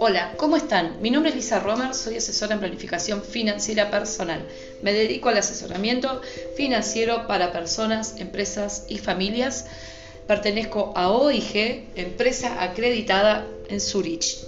Hola, ¿cómo están? Mi nombre es Lisa Romer, soy asesora en planificación financiera personal. Me dedico al asesoramiento financiero para personas, empresas y familias. Pertenezco a OIG, empresa acreditada en Zurich.